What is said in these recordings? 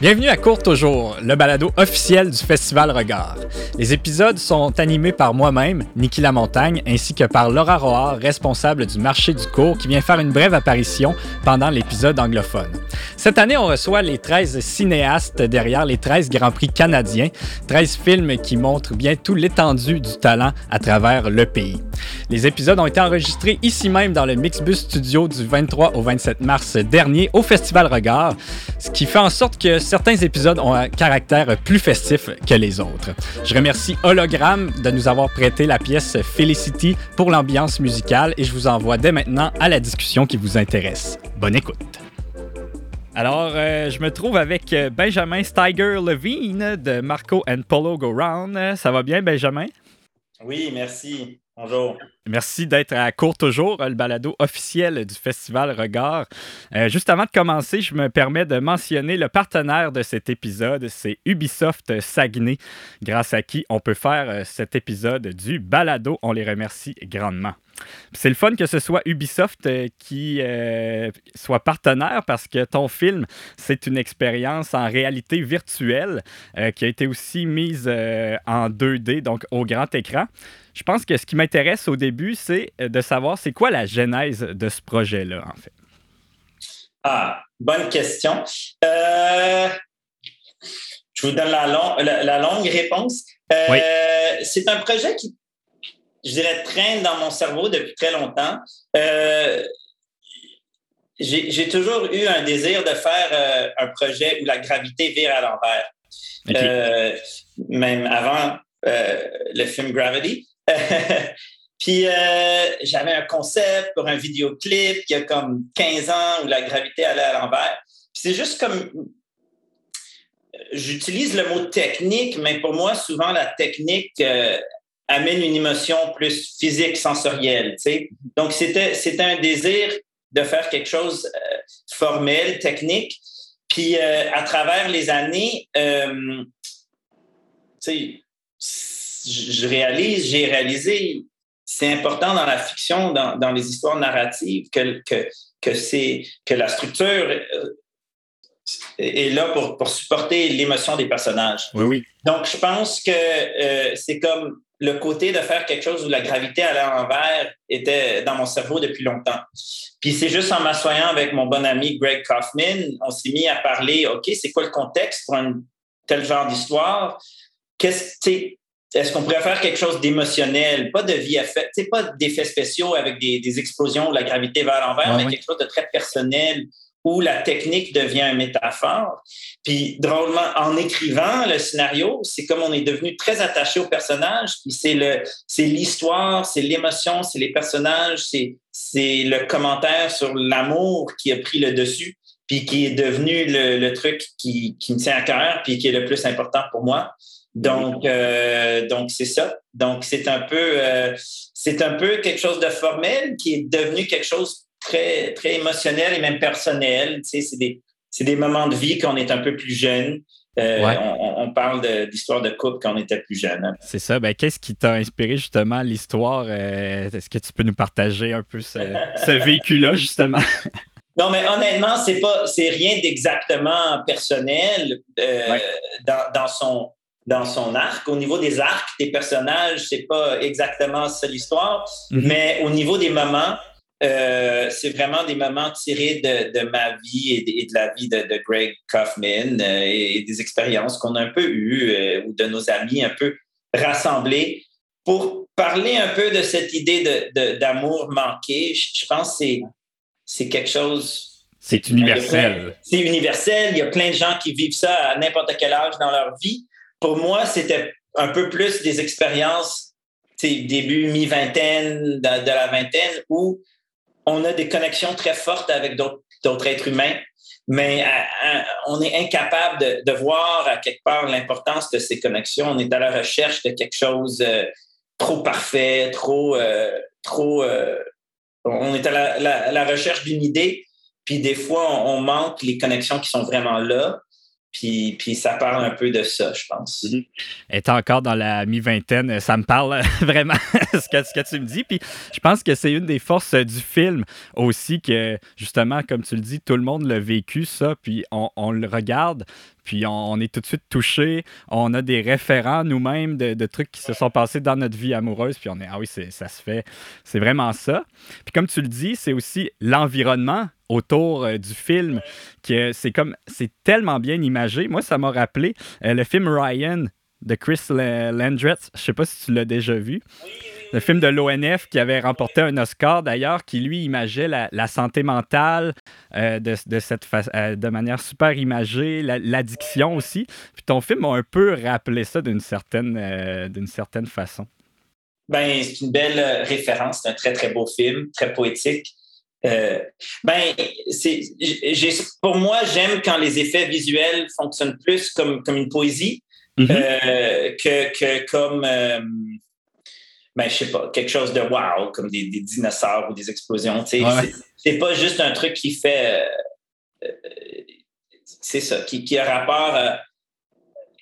Bienvenue à Court Toujours, le balado officiel du Festival Regard. Les épisodes sont animés par moi-même, Niki Lamontagne, ainsi que par Laura Roard, responsable du marché du cours, qui vient faire une brève apparition pendant l'épisode anglophone. Cette année, on reçoit les 13 cinéastes derrière les 13 Grands Prix canadiens, 13 films qui montrent bien tout l'étendue du talent à travers le pays. Les épisodes ont été enregistrés ici même dans le Mixbus Studio du 23 au 27 mars dernier au Festival Regard, ce qui fait en sorte que certains épisodes ont un caractère plus festif que les autres. Je remercie Hologram de nous avoir prêté la pièce Felicity pour l'ambiance musicale et je vous envoie dès maintenant à la discussion qui vous intéresse. Bonne écoute. Alors, euh, je me trouve avec euh, Benjamin Steiger Levine de Marco and Polo Go Round. Ça va bien, Benjamin? Oui, merci. Bonjour. Merci d'être à court toujours, le balado officiel du Festival Regard. Euh, juste avant de commencer, je me permets de mentionner le partenaire de cet épisode, c'est Ubisoft Saguenay, grâce à qui on peut faire euh, cet épisode du balado. On les remercie grandement. C'est le fun que ce soit Ubisoft euh, qui soit partenaire parce que ton film, c'est une expérience en réalité virtuelle qui a été aussi mise en 2D, donc au grand écran. Je pense que ce qui m'intéresse au début, c'est euh, de savoir c'est quoi la genèse de ce projet-là, en fait. Ah, bonne question. Euh, je vous donne la, longue réponse. Euh, c'est un projet qui, je dirais, traîne dans mon cerveau depuis très longtemps. j'ai toujours eu un désir de faire un projet où la gravité vire à l'envers. même avant le film Gravity. Puis euh, j'avais un concept pour un vidéoclip qui a comme 15 ans où la gravité allait à l'envers. C'est juste comme j'utilise le mot technique, mais pour moi, souvent, la technique euh, amène une émotion plus physique, sensorielle. Donc, c'était, c'était un désir de faire quelque chose euh, formel, technique. Puis, à travers les années, tu sais, je réalise, j'ai réalisé, c'est important dans la fiction, dans, les histoires narratives, que, que, que, que la structure euh, est là pour, pour supporter l'émotion des personnages. Oui, oui. Donc, je pense que euh, c'est comme le côté de faire quelque chose où la gravité à l'envers était dans mon cerveau depuis longtemps. Puis c'est juste en m'assoyant avec mon bon ami Greg Kaufman, on s'est mis à parler, OK, c'est quoi le contexte pour un tel genre d'histoire? Qu'est-ce, est-ce qu'on pourrait faire quelque chose d'émotionnel, pas de vie fait, pas d'effets spéciaux avec des, explosions où la gravité va à l'envers, mais quelque chose de très personnel où la technique devient une métaphore. Puis drôlement, en écrivant le scénario, c'est comme on est devenu très attaché au personnage. Puis c'est le, c'est l'histoire, c'est l'émotion, c'est les personnages, c'est, c'est le commentaire sur l'amour qui a pris le dessus, puis qui est devenu le, truc qui, qui me tient à cœur, puis qui est le plus important pour moi. Donc, euh, donc c'est ça. Donc, c'est un peu, euh, c'est un peu quelque chose de formel qui est devenu quelque chose très, très émotionnel et même personnel. Tu sais, c'est des, c'est des moments de vie quand on est un peu plus jeune. Euh, on, parle d'histoire de, couple quand on était plus jeune. Hein. C'est ça. Ben, qu'est-ce qui t'a inspiré justement l'histoire? Est-ce que tu peux nous partager un peu ce, ce véhicule-là, justement? Non, mais honnêtement, c'est pas, c'est rien d'exactement personnel dans, dans, son, dans son arc. Au niveau des arcs des personnages, c'est pas exactement ça l'histoire, mhm. mais au niveau des moments, euh, c'est vraiment des moments tirés de, de ma vie et de, la vie de, de Greg Kaufman euh, et, des expériences qu'on a un peu eues euh, ou de nos amis un peu rassemblés pour parler un peu de cette idée d'amour manqué. Je, je pense que c'est quelque chose c'est universel. C'est universel. Il y a plein de gens qui vivent ça à n'importe quel âge dans leur vie pour moi, c'était un peu plus des expériences, début mi-vingtaine, de, la vingtaine, où on a des connexions très fortes avec d'autres êtres humains, mais euh, euh, on est incapable de, voir à quelque part l'importance de ces connexions. On est à la recherche de quelque chose euh, trop parfait, trop, trop. on est à la, recherche d'une idée, puis des fois, on manque les connexions qui sont vraiment là. Puis, ça parle un peu de ça, je pense. Mm encore dans la mi-vingtaine, ça me parle vraiment ce, que, tu me dis. Puis je pense que c'est une des forces du film aussi que, justement, comme tu le dis, tout le monde l'a vécu, ça. Puis on le regarde, puis on, est tout de suite touché. On a des référents nous-mêmes de, trucs qui se sont passés dans notre vie amoureuse. Puis on est, ah oui, ça se fait. C'est vraiment ça. Puis comme tu le dis, c'est aussi l'environnement autour euh, du film que c'est comme c'est tellement bien imagé. Moi, ça m'a rappelé euh, le film Ryan de Chris Landreth. Je sais pas si tu l'as déjà vu. Le film de l'ONF qui avait remporté un Oscar d'ailleurs, qui lui imageait la, santé mentale euh, de, cette de manière super imagée, l'addiction aussi. Puis ton film a un peu rappelé ça d'une certaine, d'une certaine façon. Ben, c'est une belle référence, c'est un très très beau film, très poétique. Euh, ben, c'est, pour moi, j'aime quand les effets visuels fonctionnent plus comme, comme une poésie mm-hmm. euh, que, que, comme, euh, ben, je sais pas, quelque chose de wow, comme des, des dinosaures ou des explosions. C'est, c'est pas juste un truc qui fait. c'est ça, qui, qui a rapport à.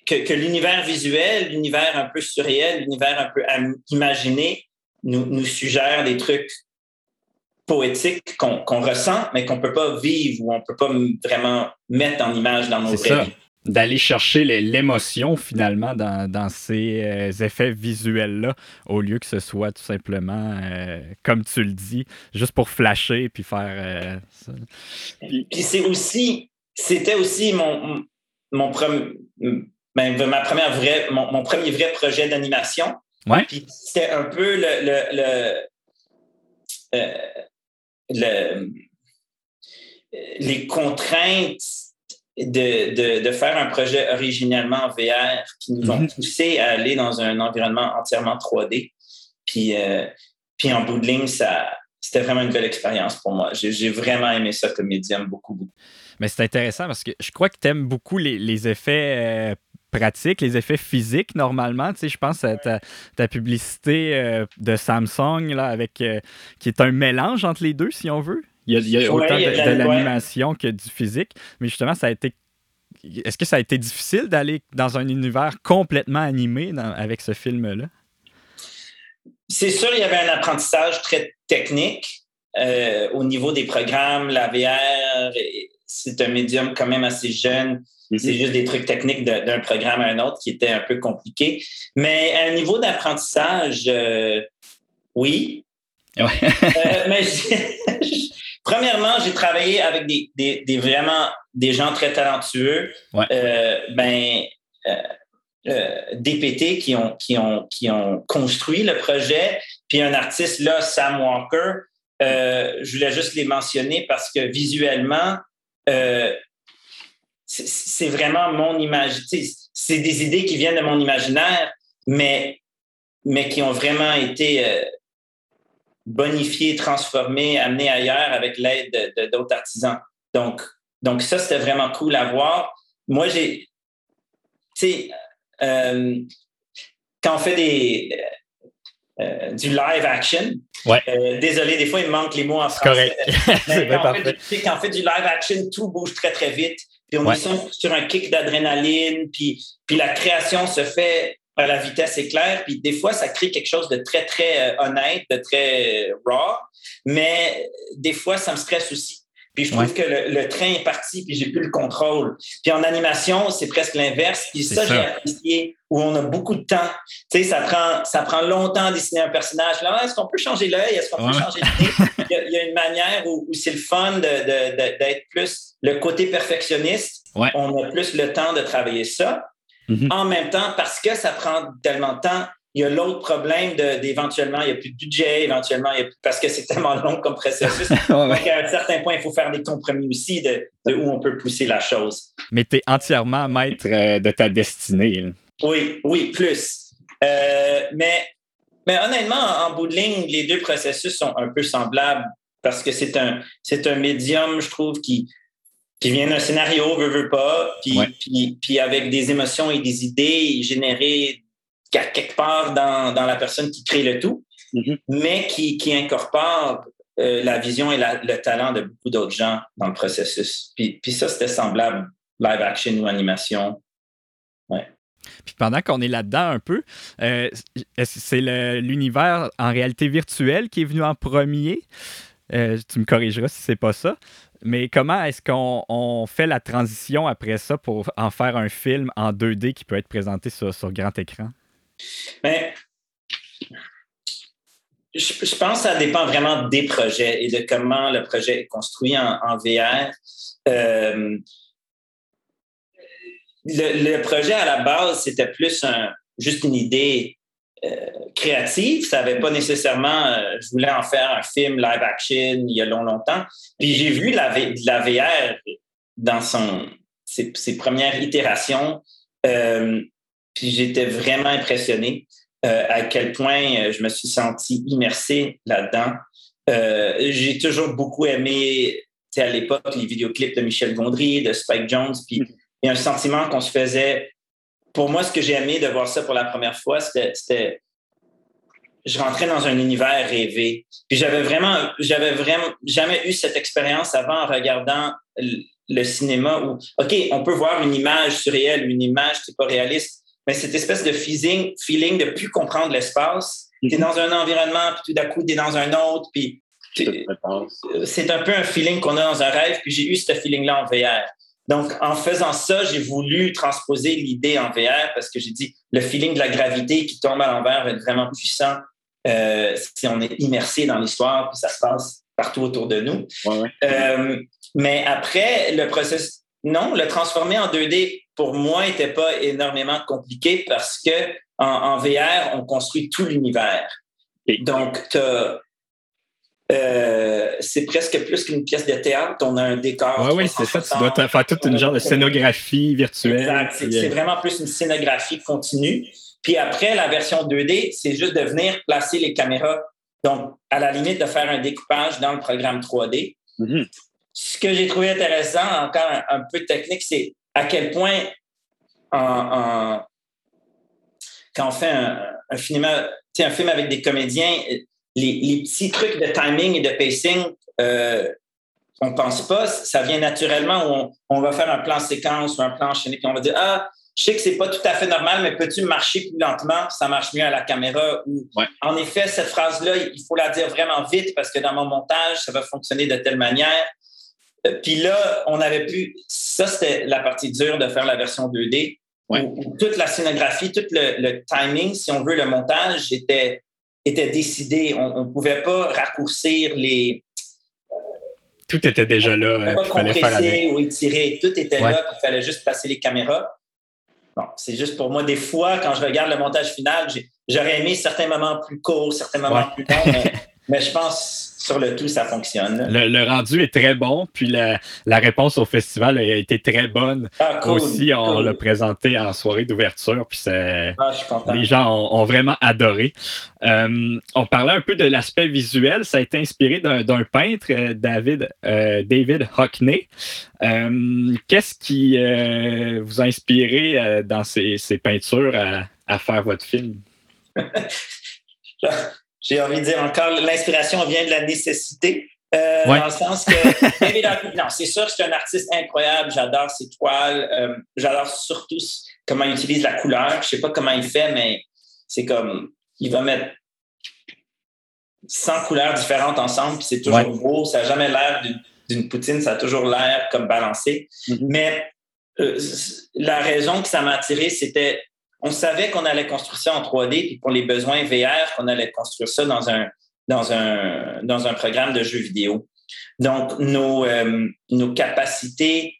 Que, que l'univers visuel, l'univers un peu surréel, l'univers un peu imaginé nous, nous suggère des trucs poétique qu'on ressent, mais qu'on ne peut pas vivre ou on ne peut pas vraiment mettre en image dans nos vraies D'aller chercher l'émotion finalement dans, ces euh, effets visuels-là, au lieu que ce soit tout simplement, euh, comme tu le dis, juste pour flasher puis faire euh, ça. Puis, c'est aussi, c'était aussi mon, mon premier, ben, ma première vraie, mon, premier vrai projet d'animation. Ouais. Puis c'était un peu le, le, le, les contraintes de, de, faire un projet originellement en VR qui nous ont mhm. poussé à aller dans un environnement entièrement 3D. Puis, euh, puis en bout de ligne, ça, c'était vraiment une belle expérience pour moi. J'ai vraiment aimé ça comme médium, beaucoup, beaucoup. Mais c'est intéressant parce que je crois que tu aimes beaucoup les, les effets euh, pratiques, les effets physiques normalement. Tu sais, je pense à ta, publicité euh, de Samsung là, avec, qui est un mélange entre les deux, si on veut. Il y a, autant de, l'animation que du physique. Mais justement, ça a été. Est-ce que ça a été difficile d'aller dans un univers complètement animé avec ce film-là? C'est sûr, il y avait un apprentissage très technique euh, au niveau des programmes, la VR. C'est un médium quand même assez jeune c'est juste des trucs techniques d'un programme à un autre qui étaient un peu compliqués. Mais à un niveau d'apprentissage, euh, oui. Euh, mais premièrement, j'ai travaillé avec des, des, vraiment des gens très talentueux. Euh, ben, DPT qui ont, qui, ont, qui ont construit le projet, puis un artiste là, Sam Walker. je voulais juste les mentionner parce que visuellement, c'est vraiment mon image. C'est des idées qui viennent de mon imaginaire, mais, mais qui ont vraiment été euh, bonifiées, transformées, amenées ailleurs avec l'aide d'autres artisans. Donc, donc ça, c'était vraiment cool à voir. Moi, j'ai, tu sais, euh, quand on fait des, euh, du live action. désolé, des fois, il me manque les mots en français. Correct. Mais quand, quand, on fait du live action, tout bouge très, très vite. Puis on est sur un kick d'adrénaline, puis, puis la création se fait à la vitesse éclair, puis des fois, ça crée quelque chose de très, très euh, honnête, de très raw, mais des fois, ça me stresse aussi. Puis je trouve que le, train est parti, puis j'ai plus le contrôle. Puis en animation, c'est presque l'inverse. Puis ça, j'ai apprécié, où on a beaucoup de temps. Tu sais, ça prend, ça prend longtemps à dessiner un personnage. Là, est-ce qu'on peut changer l'œil? Est-ce qu'on peut changer nez? Il y, a, une manière où, c'est le fun d'être plus le côté perfectionniste. On a plus le temps de travailler ça. Mm-hmm. En même temps, parce que ça prend tellement de temps, il y a l'autre problème d'éventuellement, il n'y a plus de budget, éventuellement, parce que c'est tellement long comme processus. Donc, à un certain point, il faut faire des compromis aussi de, où on peut pousser la chose. Mais tu es entièrement maître euh, de ta destinée. Oui, oui, plus. Euh, mais, mais honnêtement, en, bout de ligne, les deux processus sont un peu semblables parce que c'est un, un médium, je trouve, qui, qui vient d'un scénario, veut, veut pas, puis, puis, puis avec des émotions et des idées générées quelque part dans, dans, la personne qui crée le tout, mm-hmm. mais qui, qui incorpore euh, la vision et le talent de beaucoup d'autres gens dans le processus. Puis, puis ça, c'était semblable live action ou animation. Ouais. Puis pendant qu'on est là-dedans un peu, euh, c'est l'univers en réalité virtuelle qui est venu en premier? Euh, tu me corrigeras si c'est pas ça. Mais comment est-ce qu'on fait la transition après ça pour en faire un film en 2D qui peut être présenté sur, grand écran? Ben, je, pense que ça dépend vraiment des projets et de comment le projet est construit en, VR. Euh, le, projet à la base, c'était plus juste une idée créative. Ça n'avait pas nécessairement, euh, je voulais en faire un film live action il y a long, longtemps. Puis j'ai vu la, la VR dans ses, premières itérations. Euh, puis j'étais vraiment impressionné à quel point je me suis senti immersé là-dedans. j'ai toujours beaucoup aimé, à l'époque, les vidéoclips de Michel Gondry, de Spike Jones. Puis il y a un sentiment qu'on se faisait pour moi, ce que j'ai aimé de voir ça pour la première fois, c'était je rentrais dans un univers rêvé. Puis j'avais vraiment, j'avais vraiment jamais eu cette expérience avant en regardant le, cinéma où, OK, on peut voir une image surréelle, une image qui n'est pas réaliste, mais cette espèce de feeling, feeling de plus comprendre l'espace. Tu es mhm. dans un environnement, puis tout d'un coup, tu es dans un autre, puis c'est un peu un feeling qu'on a dans un rêve, puis j'ai eu ce feeling-là en VR. Donc, en faisant ça, j'ai voulu transposer l'idée en VR parce que j'ai dit le feeling de la gravité qui tombe à l'envers va être vraiment puissant euh, si on est immersé dans l'histoire, puis ça se passe partout autour de nous. Euh, mais après, le processus, non, le transformer en 2D, pour moi, n'était pas énormément compliqué parce que en, VR, on construit tout l'univers. Donc, tu as euh, c'est presque plus qu'une pièce de théâtre. On a un décor. Oui, oui, c'est ça. Tu dois faire toute une genre de scénographie virtuelle. Exact. C'est vraiment plus une scénographie continue. Puis après, la version 2D, c'est juste de venir placer les caméras. Donc, à la limite, de faire un découpage dans le programme 3D. Mm-hmm. Ce que j'ai trouvé intéressant, encore un, peu technique, c'est à quel point quand on fait un, un, film, un film avec des comédiens, les, petits trucs de timing et de pacing, euh, on ne pense pas, ça vient naturellement où on, va faire un plan séquence ou un plan enchaîné, puis on va dire Ah, je sais que c'est pas tout à fait normal, mais peux-tu marcher plus lentement? Ça marche mieux à la caméra. En effet, cette phrase-là, il faut la dire vraiment vite parce que dans mon montage, ça va fonctionner de telle manière. Euh, puis là, on avait pu. Ça, c'était la partie dure de faire la version 2D. toute la scénographie, tout le, le, timing, si on veut, le montage était était décidé. On ne pouvait pas raccourcir les. Tout était déjà là. On ne pouvait pas compresser ou étirer. Tout était là. Il fallait juste passer les caméras. Bon, c'est juste pour moi, des fois, quand je regarde le montage final, j'aurais aimé certains moments plus courts, certains moments plus longs, mais je pense sur le tout, ça fonctionne. Le, rendu est très bon, puis la, réponse au festival a été très bonne. Ah, Aussi, on l'a présenté en soirée d'ouverture, puis ah, les gens ont, vraiment adoré. Euh, on parlait un peu de l'aspect visuel. Ça a été inspiré d'un peintre, euh, David, euh, David Hockney. Qu'est-ce qui vous a inspiré dans ces, peintures à, à faire votre film? j'ai envie de dire encore, l'inspiration vient de la nécessité. Euh, dans le sens que, non, c'est sûr que c'est un artiste incroyable. J'adore ses toiles. Euh, j'adore surtout comment il utilise la couleur. Je sais pas comment il fait, mais c'est comme, il va mettre 100 couleurs différentes ensemble, c'est toujours beau. Ça n'a jamais l'air d'une poutine, ça a toujours l'air comme balancé. Mm-hmm. Mais euh, la raison que ça m'a attiré, c'était on savait qu'on allait construire ça en 3D, puis pour les besoins VR, qu'on allait construire ça dans un, programme de jeux vidéo. Donc, nos, euh, nos capacités,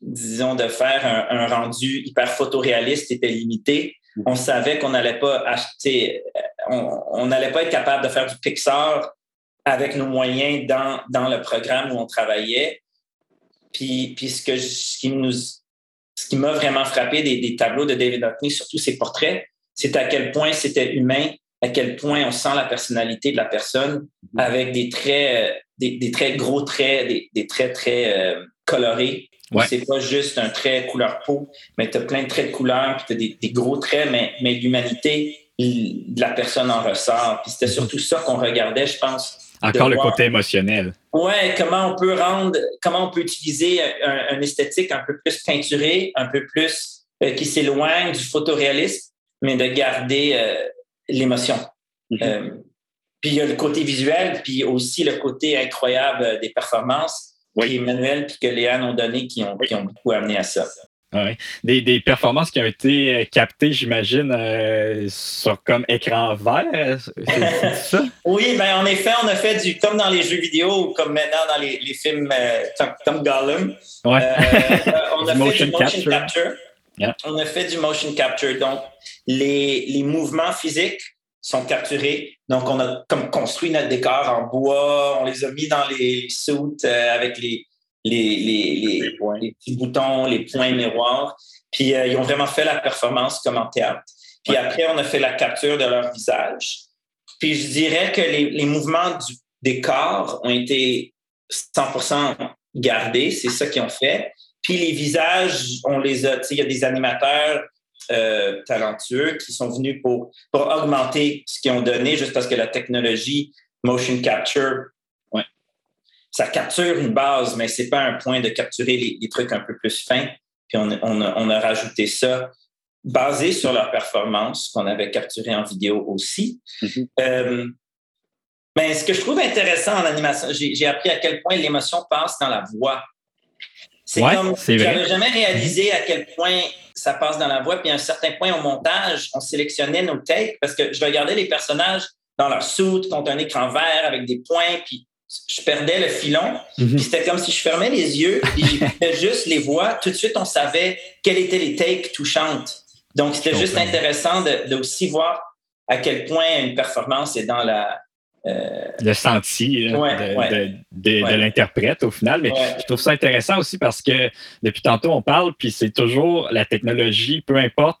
disons, de faire un, rendu hyper photoréaliste étaient limitées. On savait qu'on n'allait pas acheter, on n'allait pas être capable de faire du Pixar avec nos moyens dans, le programme où on travaillait. Puis, ce, qui nous qui m'a vraiment frappé des, tableaux de David Hockney, surtout ses portraits, c'est à quel point c'était humain, à quel point on sent la personnalité de la personne mm-hmm. avec des traits, euh, des, très gros traits, des, traits très euh, colorés. Ouais. C'est pas juste un trait couleur peau, mais tu as plein de traits de couleur, puis tu as des, gros traits, mais, mais l'humanité de la personne en ressort. Puis c'était mm-hmm. surtout ça qu'on regardait, je pense, Encore le côté émotionnel. Ouais, comment on peut rendre, comment on peut utiliser un, esthétique un peu plus peinturé, un peu plus euh, qui s'éloigne du photoréalisme, mais de garder euh, l'émotion. Mm-hmm. Euh, puis il y a le côté visuel, puis aussi le côté incroyable des performances oui. qu'Emmanuel et que Léane ont donné qui ont, qui ont beaucoup amené à ça. Ouais. Des, des, performances qui ont été euh, captées, j'imagine, euh, sur comme écran vert, c'est ça? oui, ben en effet, on a fait du comme dans les jeux vidéo ou comme maintenant dans les, les films euh, comme, Gollum. Ouais. on a fait motion du motion capture. On a fait du motion capture. Donc, les, les mouvements physiques sont capturés. Donc, on a comme construit notre décor en bois, on les a mis dans les suits avec les, les, les, les, petits boutons, les points miroirs. Puis euh, ils ont vraiment fait la performance comme en théâtre. Puis après, on a fait la capture de leur visage. Puis je dirais que les, les mouvements du, des corps ont été 100% gardés. C'est ça qu'ils ont fait. Puis les visages, on les a, il y a des animateurs euh, talentueux qui sont venus pour, pour augmenter ce qu'ils ont donné juste parce que la technologie motion capture ça capture une base, mais c'est pas un point de capturer les, trucs un peu plus fins. Puis on, on, a, rajouté ça basé sur leur performance qu'on avait capturé en vidéo aussi. Mm-hmm. Euh, mais ce que je trouve intéressant en animation, j'ai appris à quel point l'émotion passe dans la voix. C'est comme, j'avais jamais réalisé à quel point ça passe dans la voix. Puis à un certain point au montage, on sélectionnait nos takes parce que je regardais les personnages dans leur soute contre un écran vert avec des points, puis je perdais le filon. Mhm. C'était comme si je fermais les yeux et je juste les voix. Tout de suite, on savait quelles étaient les takes touchantes. Donc, c'était juste intéressant de, aussi voir à quel point une performance est dans la. Euh, le senti de, l'interprète au final. Mais je trouve ça intéressant aussi parce que depuis tantôt, on parle, puis c'est toujours la technologie, peu importe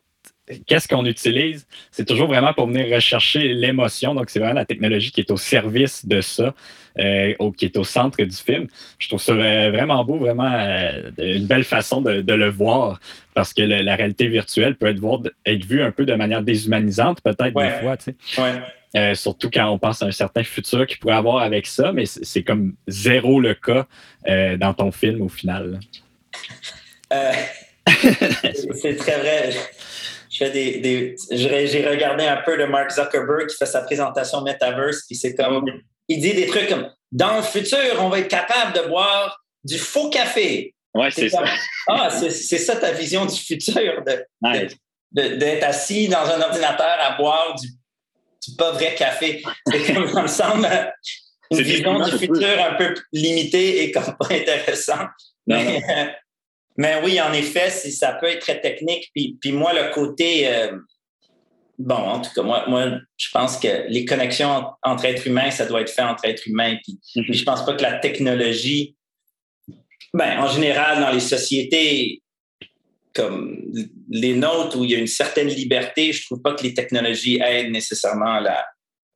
qu'est-ce qu'on utilise? C'est toujours vraiment pour venir rechercher l'émotion. Donc, c'est vraiment la technologie qui est au service de ça, euh, qui est au centre du film. Je trouve ça euh, vraiment beau, vraiment euh, une belle façon de, le voir, parce que la réalité virtuelle peut être, être vue un peu de manière déshumanisante, peut-être des fois. Tu sais. surtout quand on pense à un certain futur qu'il pourrait avoir avec ça, mais c'est comme zéro le cas dans ton film au final. c'est très vrai des, j'ai regardé un peu de Mark Zuckerberg qui fait sa présentation Metaverse, puis c'est comme, il dit des trucs comme, dans le futur, on va être capable de boire du faux café. Ouais, c'est ça. Ah, c'est ça ta vision du futur, d'être de, assis dans un ordinateur à boire du, pas vrai café. C'est comme, ça me semble, une vision du futur un peu limitée et comme pas intéressant. Mais oui, en effet, ça peut être très technique. Puis, puis moi, le côté. Euh, bon, en tout cas, moi, moi, je pense que les connexions entre êtres humains, ça doit être fait entre êtres humains. Puis, mm-hmm. puis je pense pas que la technologie. Ben, en général, dans les sociétés comme les nôtres, où il y a une certaine liberté, je trouve pas que les technologies aident nécessairement à la,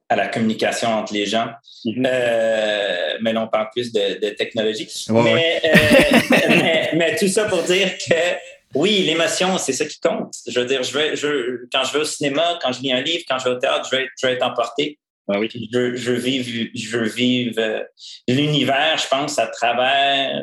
à la communication entre les gens. Mhm. Euh, mais là, on parle plus de, technologie. Euh, mais, tout ça pour dire que oui, l'émotion, c'est ça qui compte. Je veux dire, je veux, je, quand je vais au cinéma, quand je lis un livre, quand je vais au théâtre, je veux, je être emporté. Ah oui. je, je, veux vivre, je euh, l'univers, je pense, à travers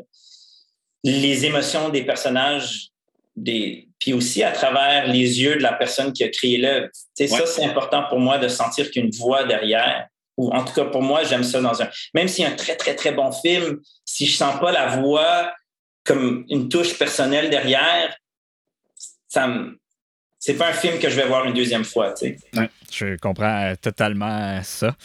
les émotions des personnages des, puis aussi à travers les yeux de la personne qui a créé l'œuvre. Ouais. Ça, c'est important pour moi de sentir qu'il y a une voix derrière. Ou en tout cas, pour moi, j'aime ça dans un. Même s'il y a un très, très, très bon film, si je sens pas la voix comme une touche personnelle derrière, ça me, c'est pas un film que je vais voir une deuxième fois. Tu sais. je comprends euh, totalement ça.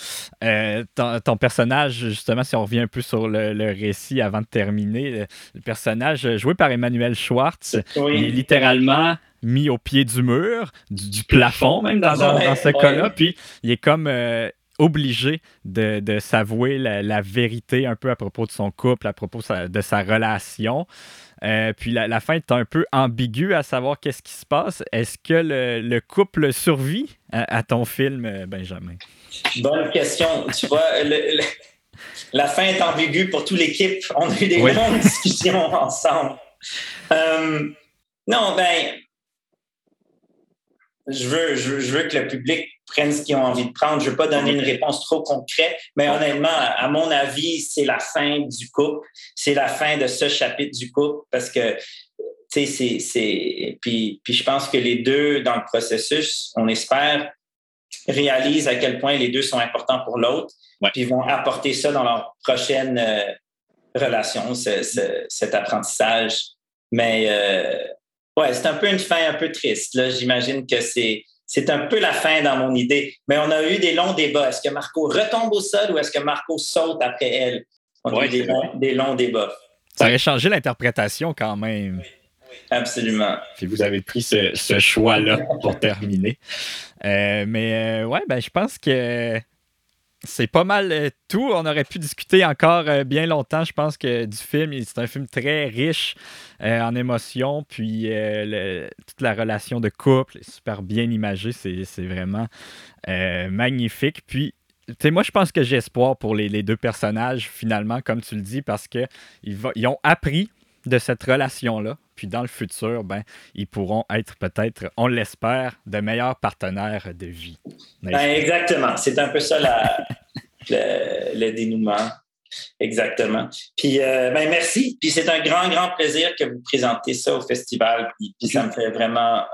Euh, ton, personnage, justement, si on revient un peu sur le, récit avant de terminer, le, personnage joué par Emmanuel Schwartz est littéralement mis au pied du mur, du, plafond même dans, ce cas-là, puis il est comme euh, obligé de, s'avouer la, vérité un peu à propos de son couple, à propos de sa relation. Euh, puis la, fin est un peu ambiguë à savoir qu'est-ce qui se passe. Est-ce que le, couple survit à, ton film, euh, Benjamin? Bonne question. Tu vois, la fin est ambiguë pour toute l'équipe. On a eu des longues discussions ensemble. Euh, non, ben, je veux, je, veux que le public prenne ce qu'ils ont envie de prendre. Je veux pas donner une réponse trop concrète, mais honnêtement, à mon avis, c'est la fin du couple. C'est la fin de ce chapitre du couple parce que tu sais, c'est, puis, puis je pense que les deux, dans le processus, on espère, réalisent à quel point les deux sont importants pour l'autre, puis vont apporter ça dans leur prochaine euh, relation, cet apprentissage. Mais euh, ouais, c'est un peu une fin un peu triste. Là. J'imagine que c'est, c'est un peu la fin dans mon idée. Mais on a eu des longs débats. Est-ce que Marco retombe au sol ou est-ce que Marco saute après elle? On a eu des, longs, débats. Ça aurait changé l'interprétation quand même. Absolument. Puis vous avez pris ce, choix-là pour terminer. Euh, mais euh, ouais, ben, je pense que c'est pas mal euh, tout. On aurait pu discuter encore euh, bien longtemps, je pense, que du film. C'est un film très riche euh, en émotions, puis toute la relation de couple est super bien imagée. C'est vraiment magnifique. Puis, tu moi, je pense que j'ai espoir pour les, deux personnages, finalement, comme tu le dis, parce qu'ils ils ont appris de cette relation-là. Puis dans le futur, ben, ils pourront être peut-être, on l'espère, de meilleurs partenaires de vie. Ben, exactement. C'est un peu ça le, dénouement. Exactement. Puis euh, ben, merci. Puis c'est un grand, grand plaisir que vous présentez ça au festival. Puis, ça me fait vraiment.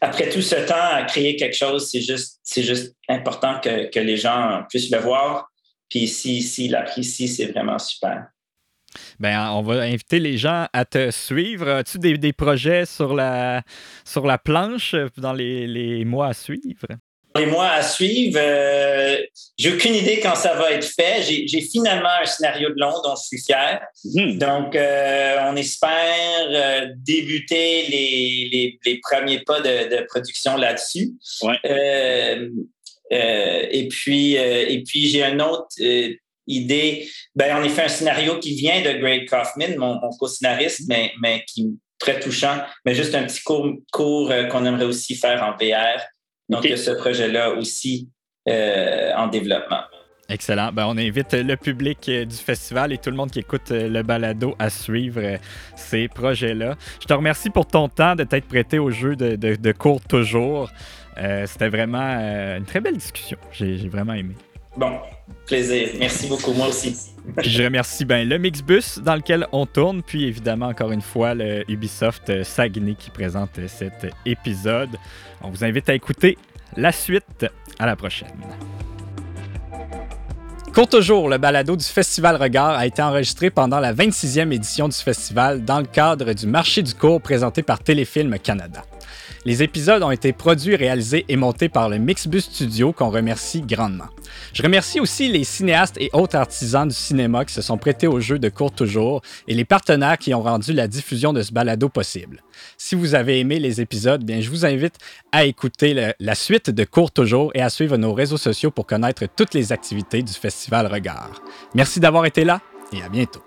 Après tout ce temps à créer quelque chose, c'est juste, c'est juste important que, que, les gens puissent le voir. Puis si, si l'apprécient, c'est vraiment super. Ben, on va inviter les gens à te suivre. As-tu des, des, projets sur la, sur la planche dans les, les mois à suivre? les mois à suivre, euh, j'ai aucune idée quand ça va être fait. J'ai finalement un scénario de long dont je suis fier. Hmm. Donc, euh, on espère euh, débuter les, les, les, premiers pas de, de production là-dessus. Ouais. et puis, et puis j'ai un autre idée. Ben, on a fait un scénario qui vient de Greg Kaufman, mon, co-scénariste, mais, mais qui est très touchant, mais juste un petit cours, cours euh, qu'on aimerait aussi faire en VR. Donc, il y a ce projet-là aussi euh, en développement. Excellent. Ben, on invite le public euh, du festival et tout le monde qui écoute le balado à suivre ces projets-là. Je te remercie pour ton temps de t'être prêté au jeu de, de, cours toujours. C'était vraiment une très belle discussion. J'ai vraiment aimé. Bon, plaisir. Merci beaucoup, moi aussi. je remercie ben, le Mixbus dans lequel on tourne, puis évidemment, encore une fois, le Ubisoft Saguenay qui présente cet épisode. On vous invite à écouter la suite. À la prochaine. Court jour, le balado du Festival Regard a été enregistré pendant la 26e édition du festival dans le cadre du marché du cours présenté par Téléfilm Canada. Les épisodes ont été produits, réalisés et montés par le Mixbus Studio qu'on remercie grandement. Je remercie aussi les cinéastes et autres artisans du cinéma qui se sont prêtés au jeu de court toujours et les partenaires qui ont rendu la diffusion de ce balado possible. Si vous avez aimé les épisodes, bien je vous invite à écouter la suite de court toujours et à suivre nos réseaux sociaux pour connaître toutes les activités du festival Regard. Merci d'avoir été là et à bientôt.